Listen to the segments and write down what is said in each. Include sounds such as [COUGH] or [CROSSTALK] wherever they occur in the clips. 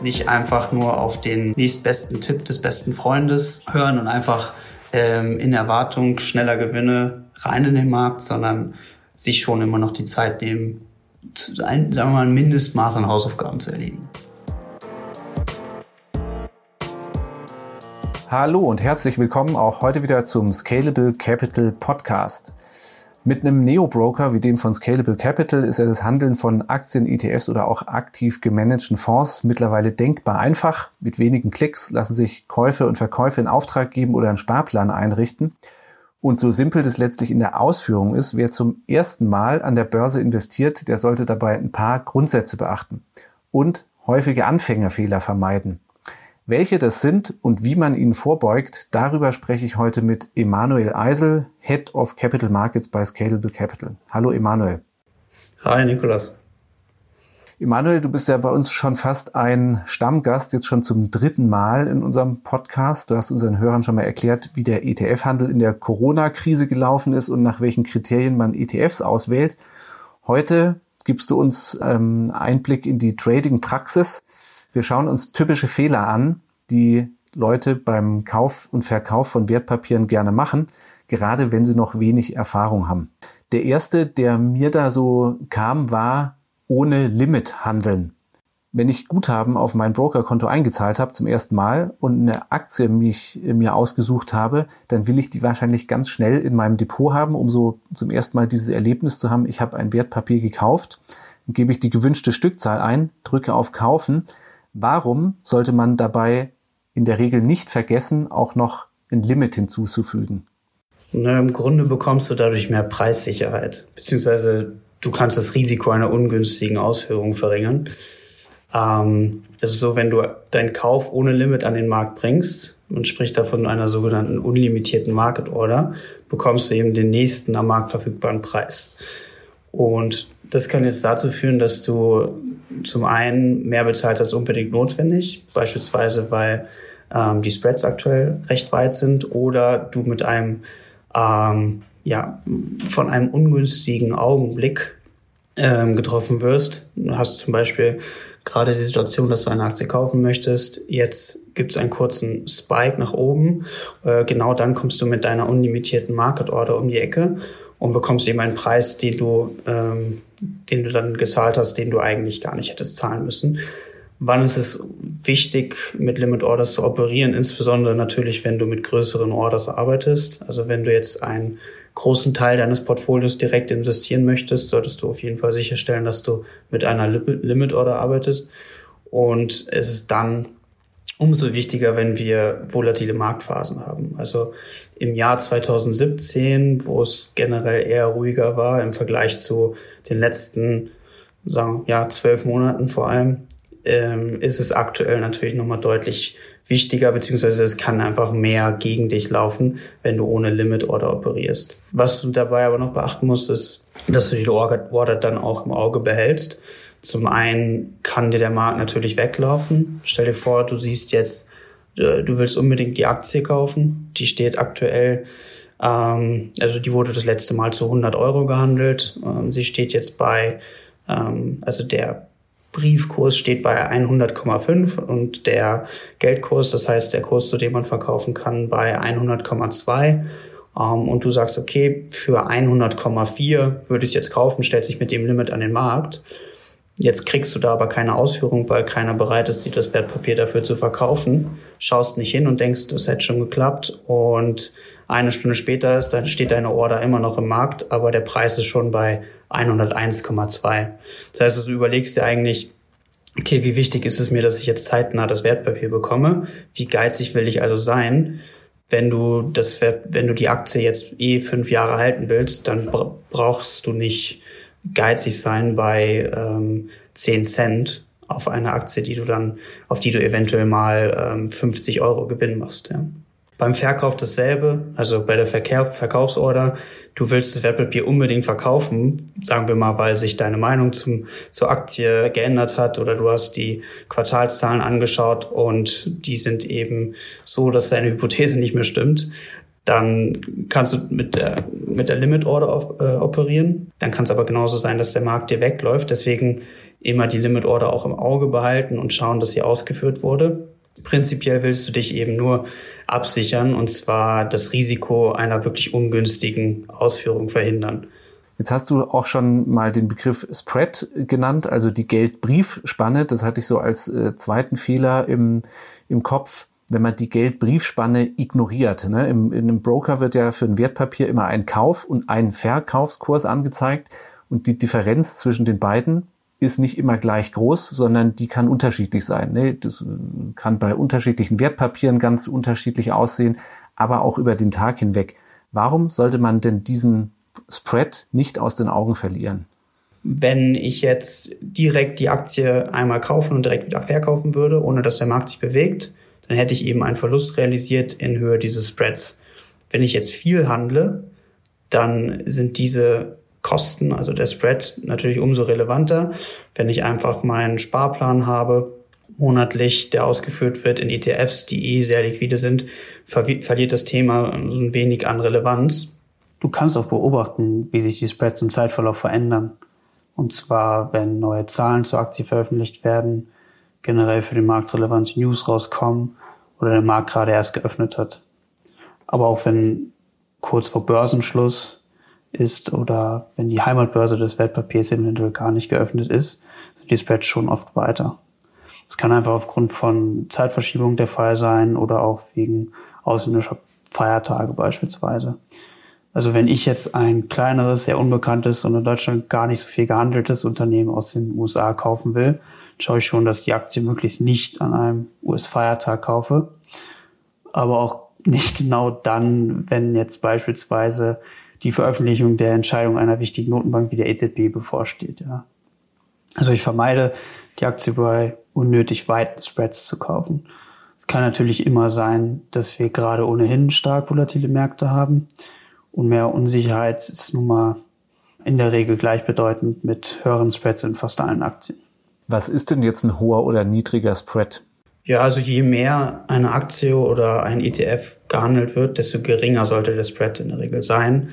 Nicht einfach nur auf den nächstbesten Tipp des besten Freundes hören und einfach ähm, in Erwartung schneller Gewinne rein in den Markt, sondern sich schon immer noch die Zeit nehmen, ein, sagen wir mal, ein Mindestmaß an Hausaufgaben zu erledigen. Hallo und herzlich willkommen auch heute wieder zum Scalable Capital Podcast. Mit einem Neo-Broker wie dem von Scalable Capital ist ja das Handeln von Aktien, ETFs oder auch aktiv gemanagten Fonds mittlerweile denkbar einfach. Mit wenigen Klicks lassen sich Käufe und Verkäufe in Auftrag geben oder einen Sparplan einrichten. Und so simpel das letztlich in der Ausführung ist, wer zum ersten Mal an der Börse investiert, der sollte dabei ein paar Grundsätze beachten und häufige Anfängerfehler vermeiden. Welche das sind und wie man ihnen vorbeugt, darüber spreche ich heute mit Emanuel Eisel, Head of Capital Markets bei Scalable Capital. Hallo Emanuel. Hi Nikolas. Emanuel, du bist ja bei uns schon fast ein Stammgast, jetzt schon zum dritten Mal in unserem Podcast. Du hast unseren Hörern schon mal erklärt, wie der ETF-Handel in der Corona-Krise gelaufen ist und nach welchen Kriterien man ETFs auswählt. Heute gibst du uns ähm, Einblick in die Trading-Praxis. Wir schauen uns typische Fehler an, die Leute beim Kauf und Verkauf von Wertpapieren gerne machen, gerade wenn sie noch wenig Erfahrung haben. Der erste, der mir da so kam, war ohne Limit handeln. Wenn ich Guthaben auf mein Brokerkonto eingezahlt habe zum ersten Mal und eine Aktie mich, mir ausgesucht habe, dann will ich die wahrscheinlich ganz schnell in meinem Depot haben, um so zum ersten Mal dieses Erlebnis zu haben, ich habe ein Wertpapier gekauft, dann gebe ich die gewünschte Stückzahl ein, drücke auf Kaufen Warum sollte man dabei in der Regel nicht vergessen, auch noch ein Limit hinzuzufügen? Na, Im Grunde bekommst du dadurch mehr Preissicherheit, beziehungsweise du kannst das Risiko einer ungünstigen Ausführung verringern. Ähm, das ist so, wenn du deinen Kauf ohne Limit an den Markt bringst, und spricht da von einer sogenannten unlimitierten Market Order, bekommst du eben den nächsten am Markt verfügbaren Preis. Und das kann jetzt dazu führen, dass du zum einen mehr bezahlst als unbedingt notwendig, beispielsweise weil ähm, die Spreads aktuell recht weit sind oder du mit einem ähm, ja von einem ungünstigen Augenblick ähm, getroffen wirst. Du hast zum Beispiel gerade die Situation, dass du eine Aktie kaufen möchtest. Jetzt gibt es einen kurzen Spike nach oben. Äh, genau dann kommst du mit deiner unlimitierten Market Order um die Ecke und bekommst eben einen Preis, den du, ähm, den du dann gezahlt hast, den du eigentlich gar nicht hättest zahlen müssen. Wann ist es wichtig, mit Limit Orders zu operieren? Insbesondere natürlich, wenn du mit größeren Orders arbeitest. Also wenn du jetzt einen großen Teil deines Portfolios direkt investieren möchtest, solltest du auf jeden Fall sicherstellen, dass du mit einer Limit Order arbeitest. Und es ist dann umso wichtiger, wenn wir volatile Marktphasen haben. Also im Jahr 2017, wo es generell eher ruhiger war im Vergleich zu den letzten, sagen ja zwölf Monaten vor allem, ähm, ist es aktuell natürlich nochmal deutlich wichtiger, beziehungsweise es kann einfach mehr gegen dich laufen, wenn du ohne Limit Order operierst. Was du dabei aber noch beachten musst, ist, dass du die Order dann auch im Auge behältst. Zum einen kann dir der Markt natürlich weglaufen. Stell dir vor, du siehst jetzt, du willst unbedingt die Aktie kaufen. Die steht aktuell, ähm, also die wurde das letzte Mal zu 100 Euro gehandelt. Ähm, sie steht jetzt bei, ähm, also der Briefkurs steht bei 100,5 und der Geldkurs, das heißt der Kurs, zu dem man verkaufen kann, bei 100,2. Um, und du sagst, okay, für 100,4 würde ich es jetzt kaufen, stellt sich mit dem Limit an den Markt. Jetzt kriegst du da aber keine Ausführung, weil keiner bereit ist, dir das Wertpapier dafür zu verkaufen. Schaust nicht hin und denkst, das hätte schon geklappt. Und eine Stunde später ist, dann steht deine Order immer noch im Markt, aber der Preis ist schon bei 101,2. Das heißt, du überlegst dir eigentlich, okay, wie wichtig ist es mir, dass ich jetzt zeitnah das Wertpapier bekomme? Wie geizig will ich also sein? Wenn du das, wenn du die Aktie jetzt eh fünf Jahre halten willst, dann brauchst du nicht geizig sein bei ähm, 10 Cent auf eine Aktie, die du dann, auf die du eventuell mal ähm, 50 Euro Gewinn machst. Ja. Beim Verkauf dasselbe, also bei der Verkehr Verkaufsorder, du willst das Wertpapier unbedingt verkaufen, sagen wir mal, weil sich deine Meinung zum, zur Aktie geändert hat oder du hast die Quartalszahlen angeschaut und die sind eben so, dass deine Hypothese nicht mehr stimmt dann kannst du mit der, mit der Limit Order auf, äh, operieren. Dann kann es aber genauso sein, dass der Markt dir wegläuft. Deswegen immer die Limit Order auch im Auge behalten und schauen, dass sie ausgeführt wurde. Prinzipiell willst du dich eben nur absichern und zwar das Risiko einer wirklich ungünstigen Ausführung verhindern. Jetzt hast du auch schon mal den Begriff Spread genannt, also die Geldbriefspanne. Das hatte ich so als äh, zweiten Fehler im, im Kopf wenn man die Geldbriefspanne ignoriert. Ne? Im, in einem Broker wird ja für ein Wertpapier immer ein Kauf- und ein Verkaufskurs angezeigt und die Differenz zwischen den beiden ist nicht immer gleich groß, sondern die kann unterschiedlich sein. Ne? Das kann bei unterschiedlichen Wertpapieren ganz unterschiedlich aussehen, aber auch über den Tag hinweg. Warum sollte man denn diesen Spread nicht aus den Augen verlieren? Wenn ich jetzt direkt die Aktie einmal kaufen und direkt wieder verkaufen würde, ohne dass der Markt sich bewegt, dann hätte ich eben einen Verlust realisiert in Höhe dieses Spreads. Wenn ich jetzt viel handle, dann sind diese Kosten, also der Spread, natürlich umso relevanter. Wenn ich einfach meinen Sparplan habe, monatlich, der ausgeführt wird in ETFs, die eh sehr liquide sind, ver verliert das Thema ein wenig an Relevanz. Du kannst auch beobachten, wie sich die Spreads im Zeitverlauf verändern. Und zwar, wenn neue Zahlen zur Aktie veröffentlicht werden, generell für den Markt relevante News rauskommen oder der Markt gerade erst geöffnet hat. Aber auch wenn kurz vor Börsenschluss ist oder wenn die Heimatbörse des Wertpapiers eventuell gar nicht geöffnet ist, sind die Spreads schon oft weiter. Es kann einfach aufgrund von Zeitverschiebung der Fall sein oder auch wegen ausländischer Feiertage beispielsweise. Also wenn ich jetzt ein kleineres, sehr unbekanntes und in Deutschland gar nicht so viel gehandeltes Unternehmen aus den USA kaufen will, schaue ich schon, dass die Aktie möglichst nicht an einem US-Feiertag kaufe. Aber auch nicht [LAUGHS] genau dann, wenn jetzt beispielsweise die Veröffentlichung der Entscheidung einer wichtigen Notenbank wie der EZB bevorsteht. Ja. Also ich vermeide, die Aktie bei unnötig weiten Spreads zu kaufen. Es kann natürlich immer sein, dass wir gerade ohnehin stark volatile Märkte haben und mehr Unsicherheit ist nun mal in der Regel gleichbedeutend mit höheren Spreads in fast allen Aktien. Was ist denn jetzt ein hoher oder niedriger Spread? Ja, also je mehr eine Aktie oder ein ETF gehandelt wird, desto geringer sollte der Spread in der Regel sein.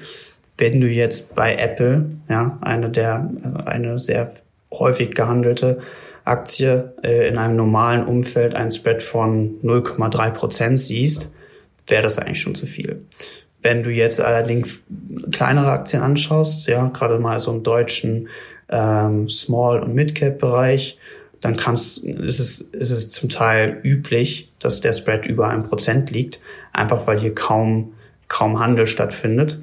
Wenn du jetzt bei Apple, ja, eine der, also eine sehr häufig gehandelte Aktie äh, in einem normalen Umfeld einen Spread von 0,3 Prozent siehst, wäre das eigentlich schon zu viel. Wenn du jetzt allerdings kleinere Aktien anschaust, ja, gerade mal so im deutschen ähm, Small- und Mid-Cap-Bereich, dann kannst, ist, es, ist es zum Teil üblich, dass der Spread über ein Prozent liegt, einfach weil hier kaum, kaum Handel stattfindet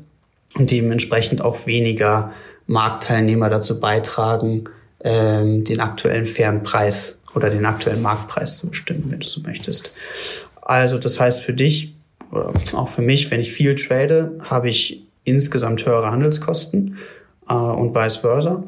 und dementsprechend auch weniger Marktteilnehmer dazu beitragen, ähm, den aktuellen fairen Preis oder den aktuellen Marktpreis zu bestimmen, wenn du so möchtest. Also das heißt für dich oder auch für mich, wenn ich viel trade, habe ich insgesamt höhere Handelskosten äh, und vice versa.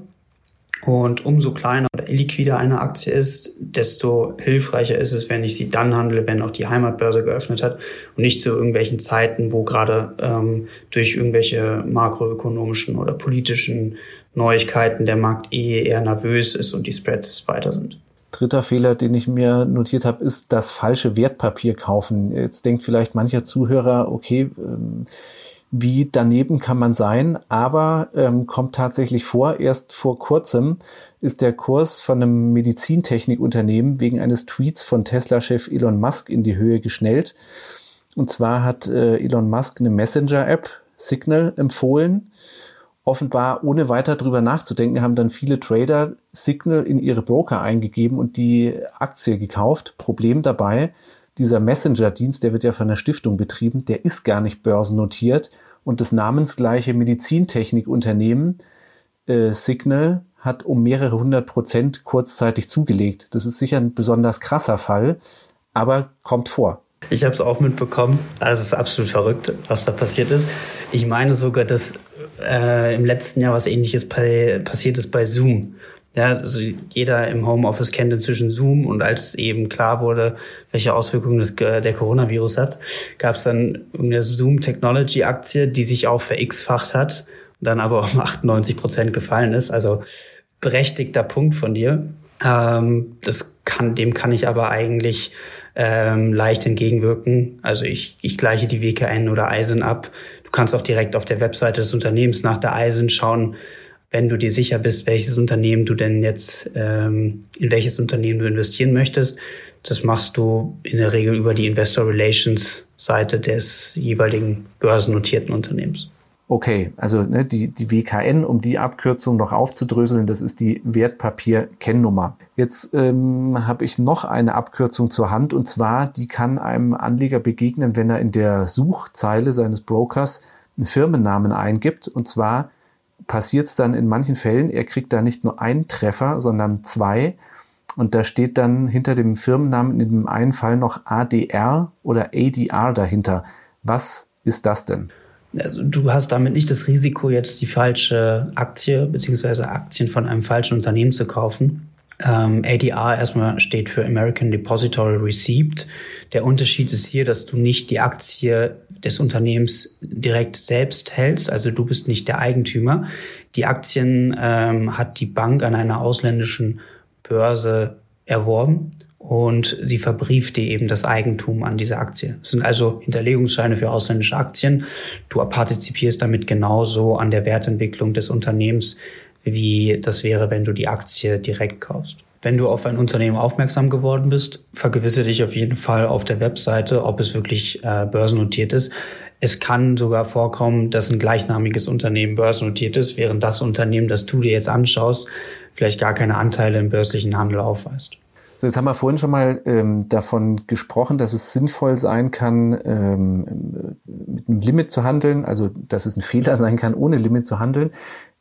Und umso kleiner oder illiquider eine Aktie ist, desto hilfreicher ist es, wenn ich sie dann handle, wenn auch die Heimatbörse geöffnet hat und nicht zu irgendwelchen Zeiten, wo gerade ähm, durch irgendwelche makroökonomischen oder politischen Neuigkeiten der Markt eh eher nervös ist und die Spreads weiter sind. Dritter Fehler, den ich mir notiert habe, ist das falsche Wertpapier kaufen. Jetzt denkt vielleicht mancher Zuhörer, okay, ähm, wie daneben kann man sein, aber ähm, kommt tatsächlich vor. Erst vor kurzem ist der Kurs von einem Medizintechnikunternehmen wegen eines Tweets von Tesla-Chef Elon Musk in die Höhe geschnellt. Und zwar hat äh, Elon Musk eine Messenger-App, Signal, empfohlen. Offenbar ohne weiter drüber nachzudenken, haben dann viele Trader Signal in ihre Broker eingegeben und die Aktie gekauft. Problem dabei, dieser Messenger-Dienst, der wird ja von der Stiftung betrieben, der ist gar nicht börsennotiert und das namensgleiche Medizintechnikunternehmen äh, Signal hat um mehrere hundert Prozent kurzzeitig zugelegt. Das ist sicher ein besonders krasser Fall, aber kommt vor. Ich habe es auch mitbekommen. Also es ist absolut verrückt, was da passiert ist. Ich meine sogar, dass äh, im letzten Jahr was Ähnliches passiert ist bei Zoom. Ja, also jeder im Homeoffice kennt inzwischen Zoom und als eben klar wurde, welche Auswirkungen das, der Coronavirus hat, gab es dann eine Zoom Technology Aktie, die sich auch verX-facht hat und dann aber [LAUGHS] um 98 Prozent gefallen ist. Also berechtigter Punkt von dir. Ähm, das kann, dem kann ich aber eigentlich ähm, leicht entgegenwirken. Also ich, ich gleiche die WKN oder Eisen ab. Du kannst auch direkt auf der Webseite des Unternehmens nach der Eisen schauen, wenn du dir sicher bist, welches Unternehmen du denn jetzt, ähm, in welches Unternehmen du investieren möchtest. Das machst du in der Regel über die Investor Relations Seite des jeweiligen börsennotierten Unternehmens. Okay, also ne, die, die WKN, um die Abkürzung noch aufzudröseln, das ist die Wertpapier-Kennnummer. Jetzt ähm, habe ich noch eine Abkürzung zur Hand und zwar, die kann einem Anleger begegnen, wenn er in der Suchzeile seines Brokers einen Firmennamen eingibt. Und zwar passiert es dann in manchen Fällen, er kriegt da nicht nur einen Treffer, sondern zwei. Und da steht dann hinter dem Firmennamen in dem einen Fall noch ADR oder ADR dahinter. Was ist das denn? also du hast damit nicht das Risiko, jetzt die falsche Aktie beziehungsweise Aktien von einem falschen Unternehmen zu kaufen. Ähm, ADR erstmal steht für American Depository Receipt. Der Unterschied ist hier, dass du nicht die Aktie des Unternehmens direkt selbst hältst, also du bist nicht der Eigentümer. Die Aktien ähm, hat die Bank an einer ausländischen Börse erworben und sie verbrieft dir eben das Eigentum an diese Aktie. Es sind also Hinterlegungsscheine für ausländische Aktien. Du partizipierst damit genauso an der Wertentwicklung des Unternehmens, wie das wäre, wenn du die Aktie direkt kaufst. Wenn du auf ein Unternehmen aufmerksam geworden bist, vergewisse dich auf jeden Fall auf der Webseite, ob es wirklich äh, börsennotiert ist. Es kann sogar vorkommen, dass ein gleichnamiges Unternehmen börsennotiert ist, während das Unternehmen, das du dir jetzt anschaust, vielleicht gar keine Anteile im börslichen Handel aufweist. So, jetzt haben wir vorhin schon mal ähm, davon gesprochen, dass es sinnvoll sein kann, ähm, mit einem Limit zu handeln, also dass es ein Fehler sein kann, ohne Limit zu handeln.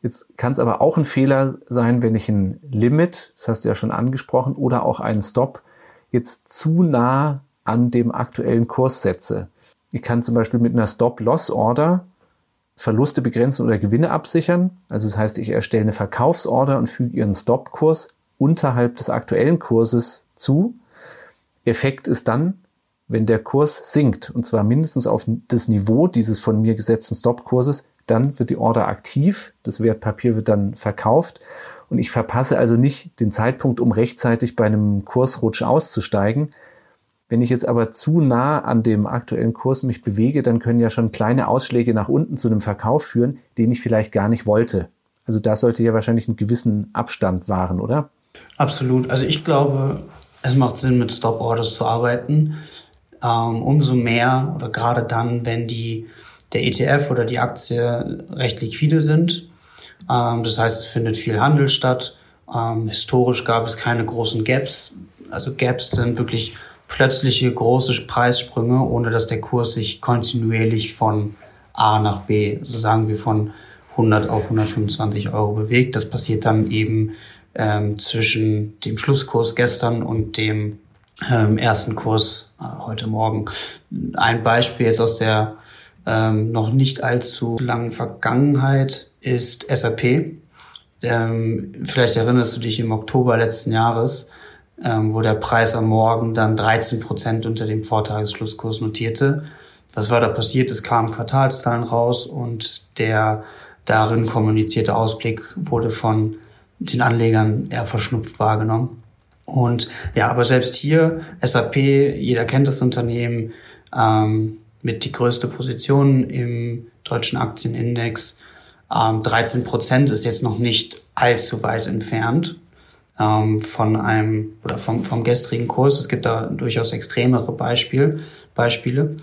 Jetzt kann es aber auch ein Fehler sein, wenn ich ein Limit, das hast du ja schon angesprochen, oder auch einen Stop jetzt zu nah an dem aktuellen Kurs setze. Ich kann zum Beispiel mit einer Stop-Loss-Order Verluste begrenzen oder Gewinne absichern. Also das heißt, ich erstelle eine Verkaufsorder und füge ihren Stop-Kurs unterhalb des aktuellen Kurses zu. Effekt ist dann, wenn der Kurs sinkt, und zwar mindestens auf das Niveau dieses von mir gesetzten Stop-Kurses, dann wird die Order aktiv, das Wertpapier wird dann verkauft und ich verpasse also nicht den Zeitpunkt, um rechtzeitig bei einem Kursrutsch auszusteigen. Wenn ich jetzt aber zu nah an dem aktuellen Kurs mich bewege, dann können ja schon kleine Ausschläge nach unten zu einem Verkauf führen, den ich vielleicht gar nicht wollte. Also da sollte ja wahrscheinlich einen gewissen Abstand wahren, oder? Absolut. Also ich glaube, es macht Sinn, mit Stop-Orders zu arbeiten. Ähm, umso mehr oder gerade dann, wenn die, der ETF oder die Aktie recht liquide sind. Ähm, das heißt, es findet viel Handel statt. Ähm, historisch gab es keine großen Gaps. Also Gaps sind wirklich plötzliche große Preissprünge, ohne dass der Kurs sich kontinuierlich von A nach B, also sagen wir von 100 auf 125 Euro bewegt. Das passiert dann eben ähm, zwischen dem Schlusskurs gestern und dem ähm, ersten Kurs äh, heute Morgen. Ein Beispiel jetzt aus der ähm, noch nicht allzu langen Vergangenheit ist SAP. Ähm, vielleicht erinnerst du dich im Oktober letzten Jahres, ähm, wo der Preis am Morgen dann 13 Prozent unter dem Vortagesschlusskurs notierte. Was war da passiert? Es kamen Quartalszahlen raus und der darin kommunizierte Ausblick wurde von den Anlegern eher verschnupft wahrgenommen. Und ja, aber selbst hier, SAP, jeder kennt das Unternehmen, ähm, mit die größte Position im deutschen Aktienindex. Ähm, 13 Prozent ist jetzt noch nicht allzu weit entfernt ähm, von einem oder vom, vom gestrigen Kurs. Es gibt da durchaus extremere Beispiel, Beispiele.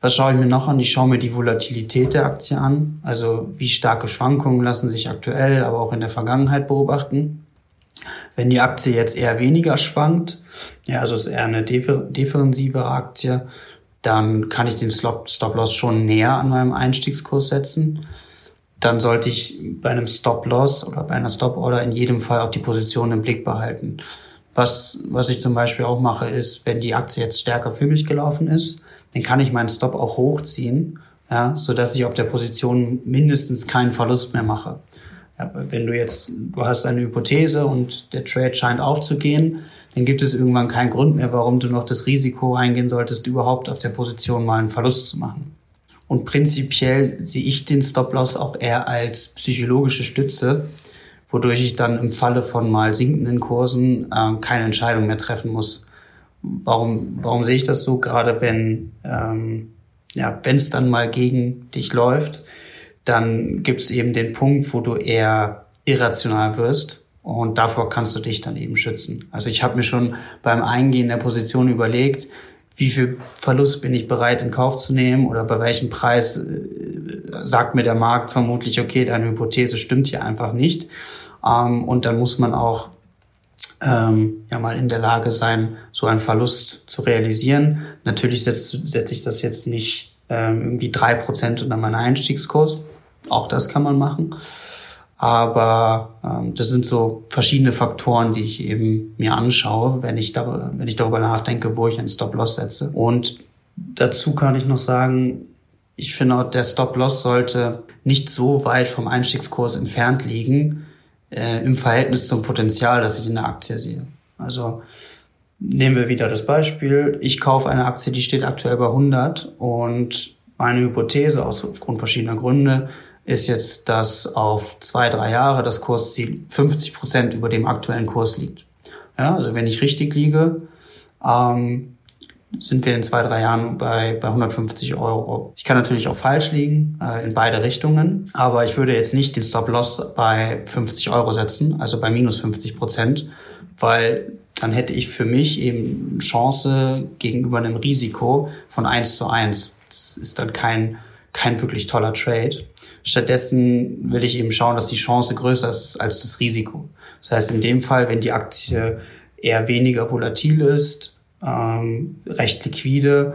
Was schaue ich mir noch an? Ich schaue mir die Volatilität der Aktie an. Also wie starke Schwankungen lassen sich aktuell, aber auch in der Vergangenheit beobachten. Wenn die Aktie jetzt eher weniger schwankt, ja, also ist eher eine defensivere Aktie, dann kann ich den Stop-Loss schon näher an meinem Einstiegskurs setzen. Dann sollte ich bei einem Stop-Loss oder bei einer Stop-Order in jedem Fall auch die Position im Blick behalten. Was, was ich zum Beispiel auch mache, ist, wenn die Aktie jetzt stärker für mich gelaufen ist, dann kann ich meinen Stop auch hochziehen, ja, so dass ich auf der Position mindestens keinen Verlust mehr mache. Wenn du jetzt, du hast eine Hypothese und der Trade scheint aufzugehen, dann gibt es irgendwann keinen Grund mehr, warum du noch das Risiko eingehen solltest, überhaupt auf der Position mal einen Verlust zu machen. Und prinzipiell sehe ich den Stop-Loss auch eher als psychologische Stütze, wodurch ich dann im Falle von mal sinkenden Kursen äh, keine Entscheidung mehr treffen muss. warum, warum sehe ich das so? Gerade wenn, ähm, ja, wenn es dann mal gegen dich läuft, dann gibt es eben den Punkt, wo du eher irrational wirst und davor kannst du dich dann eben schützen. Also ich habe mir schon beim Eingehen der Position überlegt, wie viel Verlust bin ich bereit in Kauf zu nehmen oder bei welchem Preis äh, sagt mir der Markt vermutlich, okay, deine Hypothese stimmt hier einfach nicht. Ähm, und dann muss man auch ähm, ja mal in der Lage sein, so einen Verlust zu realisieren. Natürlich setze setz ich das jetzt nicht ähm, irgendwie drei Prozent unter meinen Einstiegskurs. Auch das kann man machen. Aber ähm, das sind so verschiedene Faktoren, die ich eben mir anschaue, wenn ich, da, wenn ich darüber nachdenke, wo ich einen Stop-Loss setze. Und dazu kann ich noch sagen, ich finde auch, der Stop-Loss sollte nicht so weit vom Einstiegskurs entfernt liegen äh, im Verhältnis zum Potenzial, das ich in der Aktie sehe. Also nehmen wir wieder das Beispiel. Ich kaufe eine Aktie, die steht aktuell bei 100 und meine Hypothese aus, aufgrund verschiedener Gründe ist jetzt, dass auf zwei, drei Jahre das Kursziel 50 Prozent über dem aktuellen Kurs liegt. Ja, also wenn ich richtig liege, ähm, sind wir in zwei, drei Jahren bei, bei 150 Euro. Ich kann natürlich auch falsch liegen, äh, in beide Richtungen, aber ich würde jetzt nicht den Stop-Loss bei 50 Euro setzen, also bei minus 50 Prozent, weil dann hätte ich für mich eben Chance gegenüber einem Risiko von eins zu eins. Das ist dann kein, kein wirklich toller Trade. Stattdessen will ich eben schauen, dass die Chance größer ist als das Risiko. Das heißt, in dem Fall, wenn die Aktie eher weniger volatil ist, ähm, recht liquide,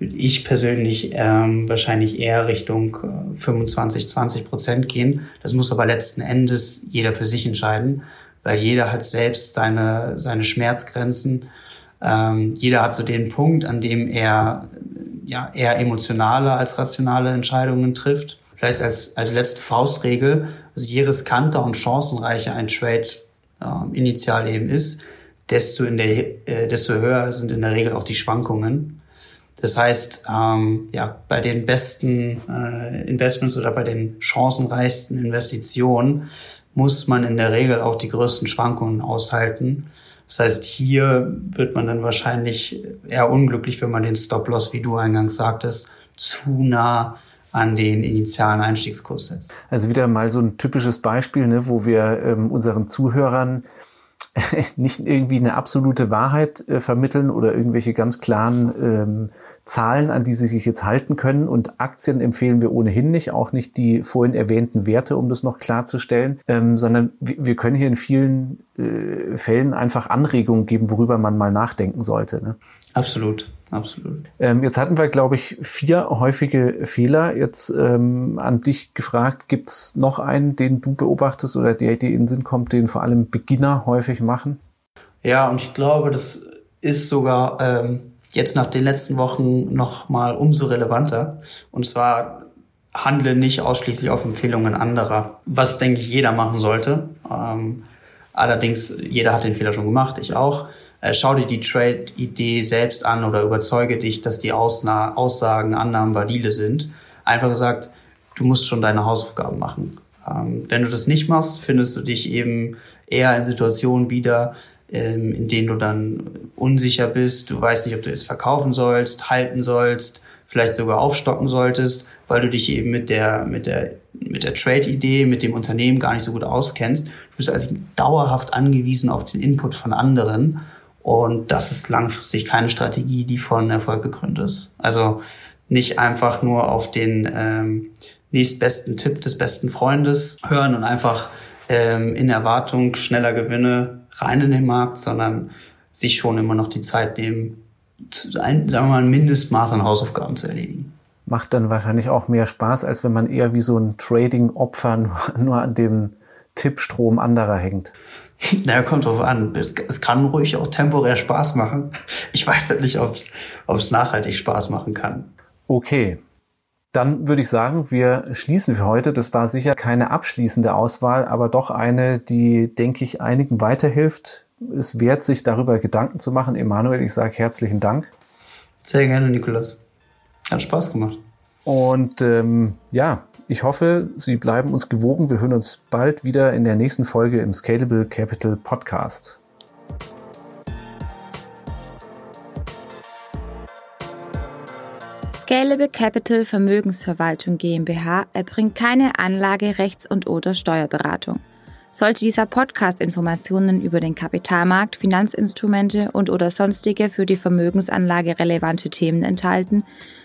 würde ich persönlich ähm, wahrscheinlich eher Richtung äh, 25, 20 Prozent gehen. Das muss aber letzten Endes jeder für sich entscheiden, weil jeder hat selbst seine, seine Schmerzgrenzen. Ähm, jeder hat so den Punkt, an dem er ja, eher emotionale als rationale Entscheidungen trifft. Vielleicht als, als letzte Faustregel, also je riskanter und chancenreicher ein Trade äh, initial eben ist, desto, in der, äh, desto höher sind in der Regel auch die Schwankungen. Das heißt, ähm, ja, bei den besten äh, Investments oder bei den chancenreichsten Investitionen muss man in der Regel auch die größten Schwankungen aushalten. Das heißt, hier wird man dann wahrscheinlich eher unglücklich, wenn man den Stop-Loss, wie du eingangs sagtest, zu nah an den initialen Einstiegskurs setzt. Also wieder mal so ein typisches Beispiel, ne, wo wir ähm, unseren Zuhörern [LAUGHS] nicht irgendwie eine absolute Wahrheit äh, vermitteln oder irgendwelche ganz klaren ähm, Zahlen, an die Sie sich jetzt halten können. Und Aktien empfehlen wir ohnehin nicht, auch nicht die vorhin erwähnten Werte, um das noch klarzustellen, ähm, sondern wir können hier in vielen äh, Fällen einfach Anregungen geben, worüber man mal nachdenken sollte. Ne? Absolut, absolut. Ähm, jetzt hatten wir, glaube ich, vier häufige Fehler. Jetzt ähm, an dich gefragt, gibt es noch einen, den du beobachtest oder der dir in den Sinn kommt, den vor allem Beginner häufig machen? Ja, und ich glaube, das ist sogar ähm, jetzt nach den letzten Wochen noch mal umso relevanter. Und zwar handle nicht ausschließlich auf Empfehlungen anderer, was denke ich jeder machen sollte. Ähm, allerdings jeder hat den Fehler schon gemacht, ich auch. Äh, schau dir die Trade-Idee selbst an oder überzeuge dich, dass die Ausna Aussagen, Annahmen valide sind. Einfach gesagt, du musst schon deine Hausaufgaben machen. Ähm, wenn du das nicht machst, findest du dich eben eher in Situationen wieder, ähm, in denen du dann unsicher bist, du weißt nicht, ob du jetzt verkaufen sollst, halten sollst, vielleicht sogar aufstocken solltest, weil du dich eben mit der, mit der, mit der Trade-Idee, mit dem Unternehmen gar nicht so gut auskennst. Du bist also dauerhaft angewiesen auf den Input von anderen. Und das ist langfristig keine Strategie, die von Erfolg gegründet ist. Also nicht einfach nur auf den ähm, nächstbesten Tipp des besten Freundes hören und einfach ähm, in Erwartung schneller Gewinne rein in den Markt, sondern sich schon immer noch die Zeit nehmen, ein, sagen wir mal, ein Mindestmaß an Hausaufgaben zu erledigen. Macht dann wahrscheinlich auch mehr Spaß, als wenn man eher wie so ein Trading-Opfer nur, nur an dem Tippstrom anderer hängt. [LAUGHS] Naja, kommt drauf an. Es, es, kann ruhig auch temporär Spaß machen. Ich weiß halt nicht, ob es nachhaltig Spaß machen kann. Okay. Dann würde ich sagen, wir schließen für heute. Das war sicher keine abschließende Auswahl, aber doch eine, die, denke ich, einigen weiterhilft. Es wert sich darüber Gedanken zu machen. Emanuel, ich sage herzlichen Dank. Sehr gerne, Nikolas. Hat Spaß gemacht. Und ähm, ja, ich hoffe, Sie bleiben uns gewogen. Wir hören uns bald wieder in der nächsten Folge im Scalable Capital Podcast. Scalable Capital Vermögensverwaltung GmbH erbringt keine Anlage-, Rechts- und oder Steuerberatung. Sollte dieser Podcast Informationen über den Kapitalmarkt, Finanzinstrumente und oder sonstige für die Vermögensanlage relevante Themen enthalten,